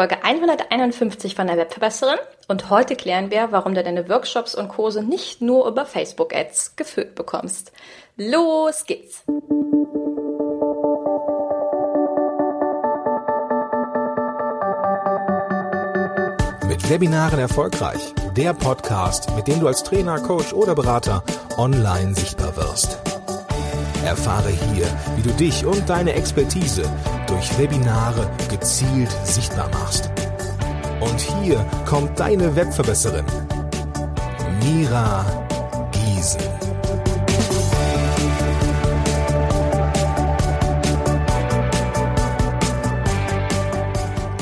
Folge 151 von der Webverbesserin und heute klären wir, warum du deine Workshops und Kurse nicht nur über Facebook-Ads gefüllt bekommst. Los geht's! Mit Webinaren erfolgreich. Der Podcast, mit dem du als Trainer, Coach oder Berater online sichtbar wirst. Erfahre hier, wie du dich und deine Expertise durch Webinare gezielt sichtbar machst. Und hier kommt deine Webverbesserin, Mira Giesen.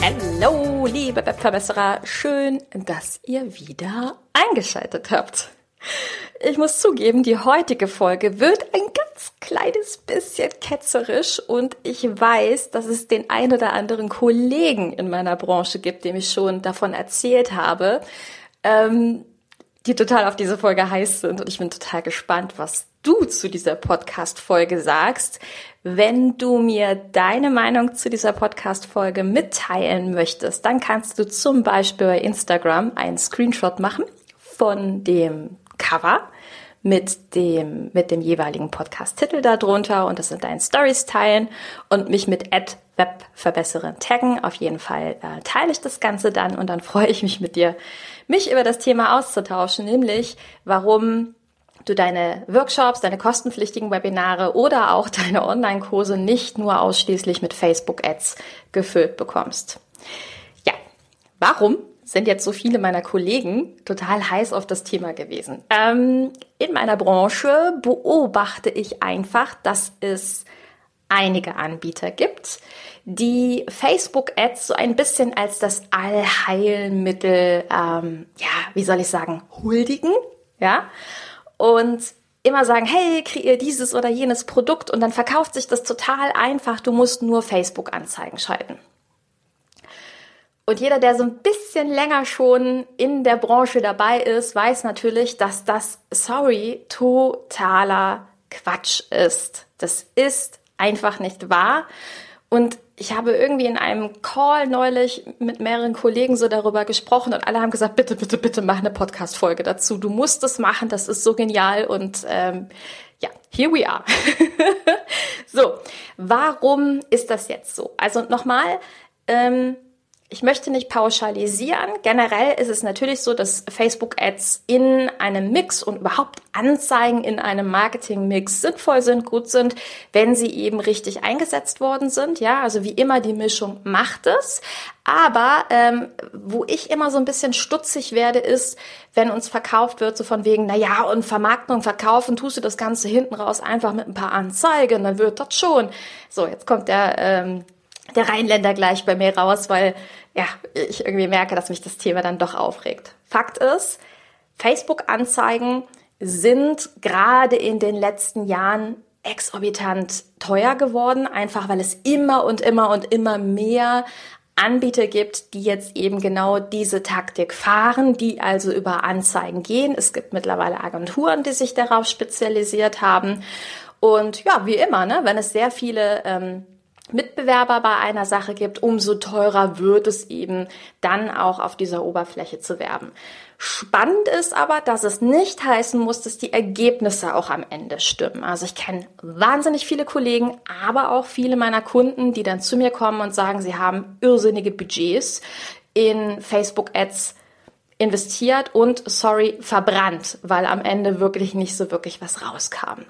Hallo, liebe Webverbesserer, schön, dass ihr wieder eingeschaltet habt. Ich muss zugeben, die heutige Folge wird ein ganz kleines bisschen ketzerisch und ich weiß, dass es den ein oder anderen Kollegen in meiner Branche gibt, dem ich schon davon erzählt habe, ähm, die total auf diese Folge heiß sind und ich bin total gespannt, was du zu dieser Podcast-Folge sagst. Wenn du mir deine Meinung zu dieser Podcast-Folge mitteilen möchtest, dann kannst du zum Beispiel bei Instagram einen Screenshot machen von dem Cover mit dem, mit dem jeweiligen Podcast-Titel darunter und das in deinen Stories teilen und mich mit Webverbesserin taggen. Auf jeden Fall äh, teile ich das Ganze dann und dann freue ich mich mit dir, mich über das Thema auszutauschen, nämlich warum du deine Workshops, deine kostenpflichtigen Webinare oder auch deine Online-Kurse nicht nur ausschließlich mit Facebook-Ads gefüllt bekommst. Ja, warum sind jetzt so viele meiner Kollegen total heiß auf das Thema gewesen. Ähm, in meiner Branche beobachte ich einfach, dass es einige Anbieter gibt, die Facebook-Ads so ein bisschen als das Allheilmittel, ähm, ja, wie soll ich sagen, huldigen, ja, und immer sagen, hey, kreier dieses oder jenes Produkt und dann verkauft sich das total einfach, du musst nur Facebook-Anzeigen schalten. Und jeder, der so ein bisschen länger schon in der Branche dabei ist, weiß natürlich, dass das, sorry, totaler Quatsch ist. Das ist einfach nicht wahr. Und ich habe irgendwie in einem Call neulich mit mehreren Kollegen so darüber gesprochen und alle haben gesagt, bitte, bitte, bitte mach eine Podcast-Folge dazu. Du musst es machen, das ist so genial und ähm, ja, here we are. so, warum ist das jetzt so? Also nochmal, ähm, ich möchte nicht pauschalisieren. Generell ist es natürlich so, dass Facebook-Ads in einem Mix und überhaupt Anzeigen in einem Marketing-Mix sinnvoll sind, gut sind, wenn sie eben richtig eingesetzt worden sind. Ja, also wie immer die Mischung macht es. Aber ähm, wo ich immer so ein bisschen stutzig werde, ist, wenn uns verkauft wird, so von wegen, na ja, und Vermarktung, Verkaufen, tust du das Ganze hinten raus einfach mit ein paar Anzeigen, dann wird das schon. So, jetzt kommt der ähm, der Rheinländer gleich bei mir raus, weil ja, ich irgendwie merke, dass mich das Thema dann doch aufregt. Fakt ist, Facebook-Anzeigen sind gerade in den letzten Jahren exorbitant teuer geworden, einfach weil es immer und immer und immer mehr Anbieter gibt, die jetzt eben genau diese Taktik fahren, die also über Anzeigen gehen. Es gibt mittlerweile Agenturen, die sich darauf spezialisiert haben. Und ja, wie immer, ne, wenn es sehr viele ähm, Mitbewerber bei einer Sache gibt, umso teurer wird es eben dann auch auf dieser Oberfläche zu werben. Spannend ist aber, dass es nicht heißen muss, dass die Ergebnisse auch am Ende stimmen. Also ich kenne wahnsinnig viele Kollegen, aber auch viele meiner Kunden, die dann zu mir kommen und sagen, sie haben irrsinnige Budgets in Facebook-Ads investiert und, sorry, verbrannt, weil am Ende wirklich nicht so wirklich was rauskam.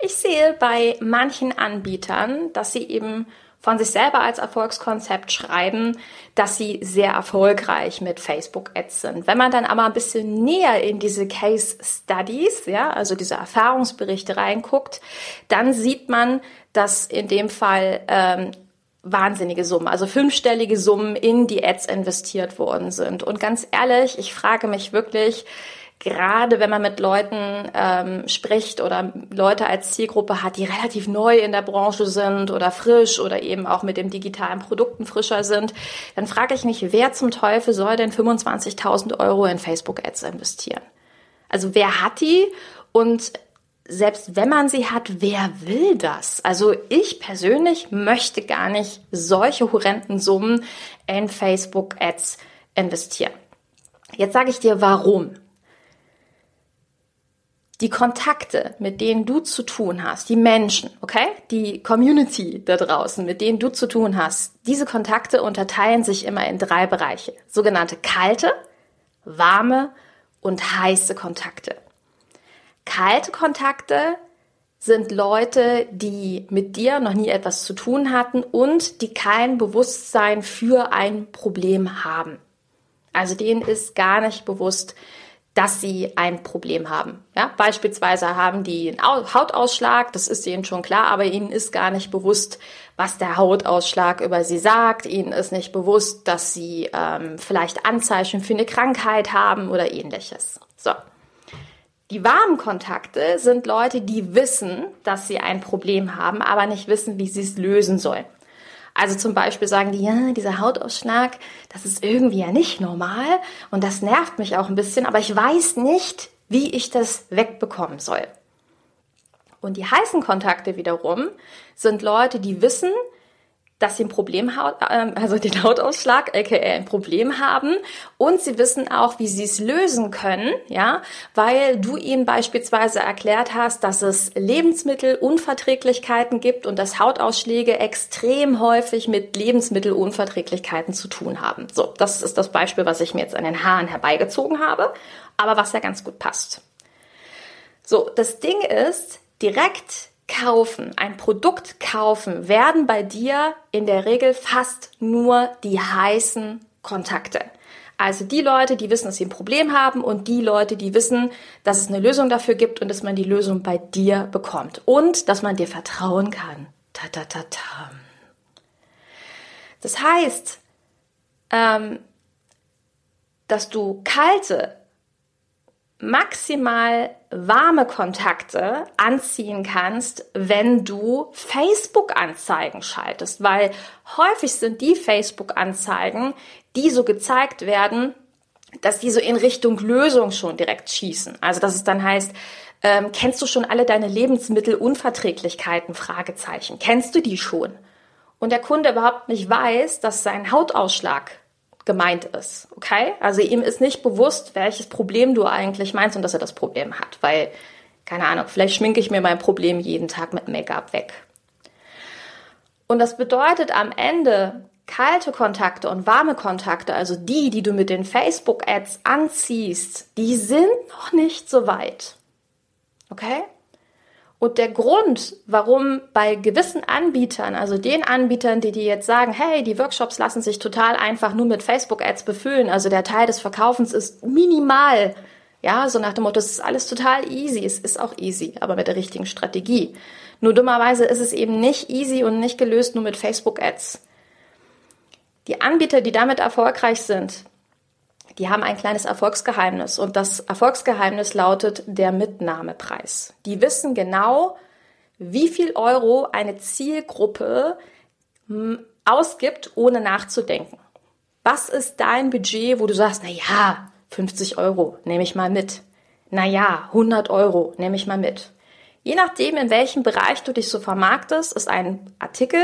Ich sehe bei manchen Anbietern, dass sie eben von sich selber als Erfolgskonzept schreiben, dass sie sehr erfolgreich mit Facebook Ads sind. Wenn man dann aber ein bisschen näher in diese Case Studies, ja, also diese Erfahrungsberichte reinguckt, dann sieht man, dass in dem Fall ähm, wahnsinnige Summen, also fünfstellige Summen in die Ads investiert worden sind. Und ganz ehrlich, ich frage mich wirklich, gerade wenn man mit Leuten ähm, spricht oder Leute als Zielgruppe hat, die relativ neu in der Branche sind oder frisch oder eben auch mit den digitalen Produkten frischer sind, dann frage ich mich, wer zum Teufel soll denn 25.000 Euro in Facebook-Ads investieren? Also wer hat die und selbst wenn man sie hat, wer will das? Also ich persönlich möchte gar nicht solche horrenden Summen in Facebook-Ads investieren. Jetzt sage ich dir, warum. Die Kontakte, mit denen du zu tun hast, die Menschen, okay? Die Community da draußen, mit denen du zu tun hast, diese Kontakte unterteilen sich immer in drei Bereiche. Sogenannte kalte, warme und heiße Kontakte. Kalte Kontakte sind Leute, die mit dir noch nie etwas zu tun hatten und die kein Bewusstsein für ein Problem haben. Also denen ist gar nicht bewusst, dass sie ein Problem haben. Ja, beispielsweise haben die einen Hautausschlag, das ist ihnen schon klar, aber ihnen ist gar nicht bewusst, was der Hautausschlag über sie sagt. Ihnen ist nicht bewusst, dass sie ähm, vielleicht Anzeichen für eine Krankheit haben oder ähnliches. So. Die warmen Kontakte sind Leute, die wissen, dass sie ein Problem haben, aber nicht wissen, wie sie es lösen sollen. Also zum Beispiel sagen die, ja, dieser Hautausschlag, das ist irgendwie ja nicht normal und das nervt mich auch ein bisschen, aber ich weiß nicht, wie ich das wegbekommen soll. Und die heißen Kontakte wiederum sind Leute, die wissen, dass sie ein Problem haben, ähm, also den Hautausschlag, aka ein Problem haben und sie wissen auch, wie sie es lösen können, ja, weil du ihnen beispielsweise erklärt hast, dass es Lebensmittelunverträglichkeiten gibt und dass Hautausschläge extrem häufig mit Lebensmittelunverträglichkeiten zu tun haben. So, das ist das Beispiel, was ich mir jetzt an den Haaren herbeigezogen habe, aber was ja ganz gut passt. So, das Ding ist, direkt kaufen, ein Produkt kaufen, werden bei dir in der Regel fast nur die heißen Kontakte. Also die Leute, die wissen, dass sie ein Problem haben und die Leute, die wissen, dass es eine Lösung dafür gibt und dass man die Lösung bei dir bekommt und dass man dir vertrauen kann. Ta ta ta ta. Das heißt, ähm, dass du kalte, maximal warme Kontakte anziehen kannst, wenn du Facebook-Anzeigen schaltest, weil häufig sind die Facebook-Anzeigen, die so gezeigt werden, dass die so in Richtung Lösung schon direkt schießen. Also dass es dann heißt, ähm, kennst du schon alle deine Lebensmittelunverträglichkeiten? Fragezeichen. Kennst du die schon? Und der Kunde überhaupt nicht weiß, dass sein Hautausschlag gemeint ist. Okay? Also ihm ist nicht bewusst, welches Problem du eigentlich meinst und dass er das Problem hat, weil, keine Ahnung, vielleicht schminke ich mir mein Problem jeden Tag mit Make-up weg. Und das bedeutet am Ende, kalte Kontakte und warme Kontakte, also die, die du mit den Facebook-Ads anziehst, die sind noch nicht so weit. Okay? Und der Grund, warum bei gewissen Anbietern, also den Anbietern, die dir jetzt sagen, hey, die Workshops lassen sich total einfach nur mit Facebook-Ads befüllen, also der Teil des Verkaufens ist minimal, ja, so nach dem Motto, es ist alles total easy, es ist auch easy, aber mit der richtigen Strategie. Nur dummerweise ist es eben nicht easy und nicht gelöst nur mit Facebook-Ads. Die Anbieter, die damit erfolgreich sind, die haben ein kleines Erfolgsgeheimnis und das Erfolgsgeheimnis lautet der Mitnahmepreis. Die wissen genau, wie viel Euro eine Zielgruppe ausgibt, ohne nachzudenken. Was ist dein Budget, wo du sagst, na ja, 50 Euro nehme ich mal mit. Na ja, 100 Euro nehme ich mal mit. Je nachdem, in welchem Bereich du dich so vermarktest, ist ein Artikel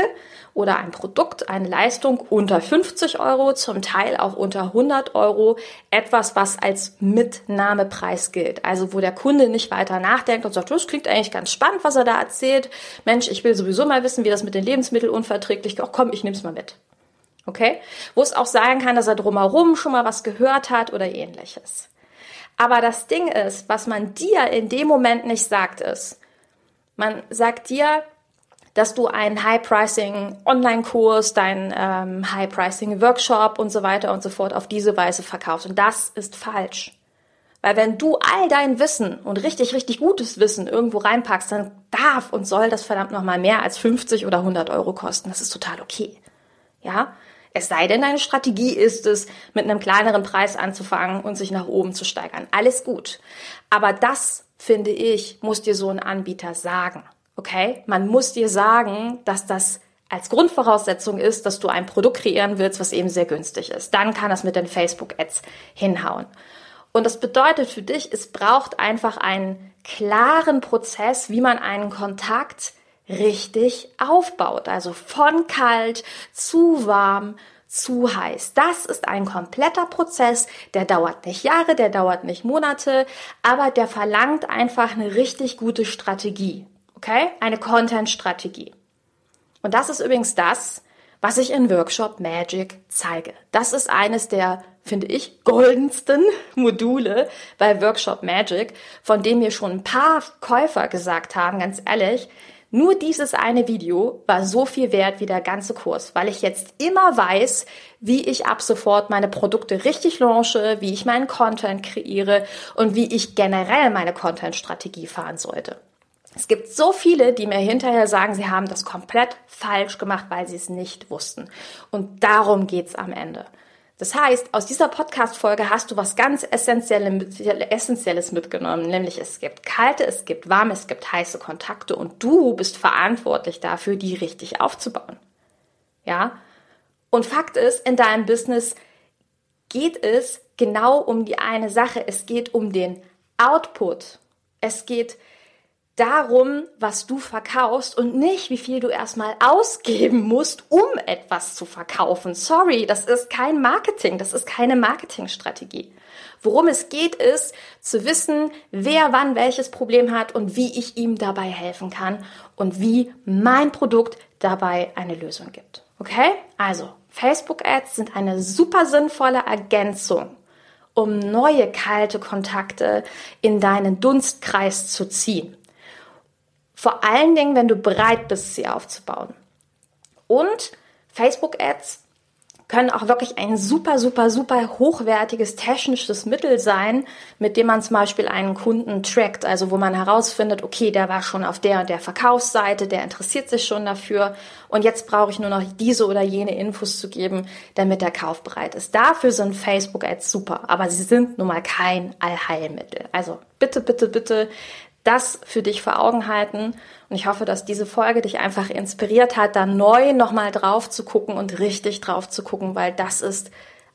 oder ein Produkt, eine Leistung unter 50 Euro, zum Teil auch unter 100 Euro, etwas, was als Mitnahmepreis gilt. Also wo der Kunde nicht weiter nachdenkt und sagt, das klingt eigentlich ganz spannend, was er da erzählt. Mensch, ich will sowieso mal wissen, wie das mit den Lebensmitteln unverträglich geht. Komm, ich nehm's mal mit. Okay? Wo es auch sein kann, dass er drumherum schon mal was gehört hat oder ähnliches. Aber das Ding ist, was man dir in dem Moment nicht sagt, ist, man sagt dir, dass du einen High-Pricing-Online-Kurs, deinen ähm, High-Pricing-Workshop und so weiter und so fort auf diese Weise verkaufst. Und das ist falsch. Weil wenn du all dein Wissen und richtig, richtig gutes Wissen irgendwo reinpackst, dann darf und soll das verdammt nochmal mehr als 50 oder 100 Euro kosten. Das ist total okay. Ja? Es sei denn, deine Strategie ist es, mit einem kleineren Preis anzufangen und sich nach oben zu steigern. Alles gut. Aber das finde ich, muss dir so ein Anbieter sagen. Okay? Man muss dir sagen, dass das als Grundvoraussetzung ist, dass du ein Produkt kreieren willst, was eben sehr günstig ist. Dann kann das mit den Facebook-Ads hinhauen. Und das bedeutet für dich, es braucht einfach einen klaren Prozess, wie man einen Kontakt richtig aufbaut. Also von kalt zu warm zu heiß. Das ist ein kompletter Prozess, der dauert nicht Jahre, der dauert nicht Monate, aber der verlangt einfach eine richtig gute Strategie. Okay? Eine Content-Strategie. Und das ist übrigens das, was ich in Workshop Magic zeige. Das ist eines der, finde ich, goldensten Module bei Workshop Magic, von dem mir schon ein paar Käufer gesagt haben, ganz ehrlich, nur dieses eine Video war so viel wert wie der ganze Kurs, weil ich jetzt immer weiß, wie ich ab sofort meine Produkte richtig launche, wie ich meinen Content kreiere und wie ich generell meine Content-Strategie fahren sollte. Es gibt so viele, die mir hinterher sagen, sie haben das komplett falsch gemacht, weil sie es nicht wussten. Und darum geht's am Ende. Das heißt, aus dieser Podcast-Folge hast du was ganz Essentielles mitgenommen, nämlich es gibt kalte, es gibt warme, es gibt heiße Kontakte und du bist verantwortlich dafür, die richtig aufzubauen. Ja? Und Fakt ist, in deinem Business geht es genau um die eine Sache. Es geht um den Output. Es geht darum, was du verkaufst und nicht, wie viel du erstmal ausgeben musst, um etwas zu verkaufen. Sorry, das ist kein Marketing, das ist keine Marketingstrategie. Worum es geht, ist zu wissen, wer wann welches Problem hat und wie ich ihm dabei helfen kann und wie mein Produkt dabei eine Lösung gibt. Okay? Also, Facebook Ads sind eine super sinnvolle Ergänzung, um neue kalte Kontakte in deinen Dunstkreis zu ziehen. Vor allen Dingen, wenn du bereit bist, sie aufzubauen. Und Facebook-Ads können auch wirklich ein super, super, super hochwertiges technisches Mittel sein, mit dem man zum Beispiel einen Kunden trackt, also wo man herausfindet, okay, der war schon auf der und der Verkaufsseite, der interessiert sich schon dafür und jetzt brauche ich nur noch diese oder jene Infos zu geben, damit der Kauf bereit ist. Dafür sind Facebook-Ads super, aber sie sind nun mal kein Allheilmittel. Also bitte, bitte, bitte das für dich vor Augen halten. Und ich hoffe, dass diese Folge dich einfach inspiriert hat, da neu nochmal drauf zu gucken und richtig drauf zu gucken, weil das ist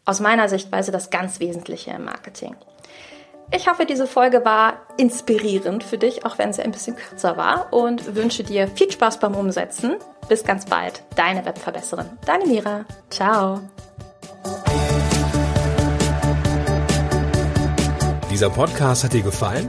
aus meiner Sichtweise das ganz Wesentliche im Marketing. Ich hoffe, diese Folge war inspirierend für dich, auch wenn sie ein bisschen kürzer war und wünsche dir viel Spaß beim Umsetzen. Bis ganz bald, deine Webverbesserin, deine Mira. Ciao. Dieser Podcast hat dir gefallen?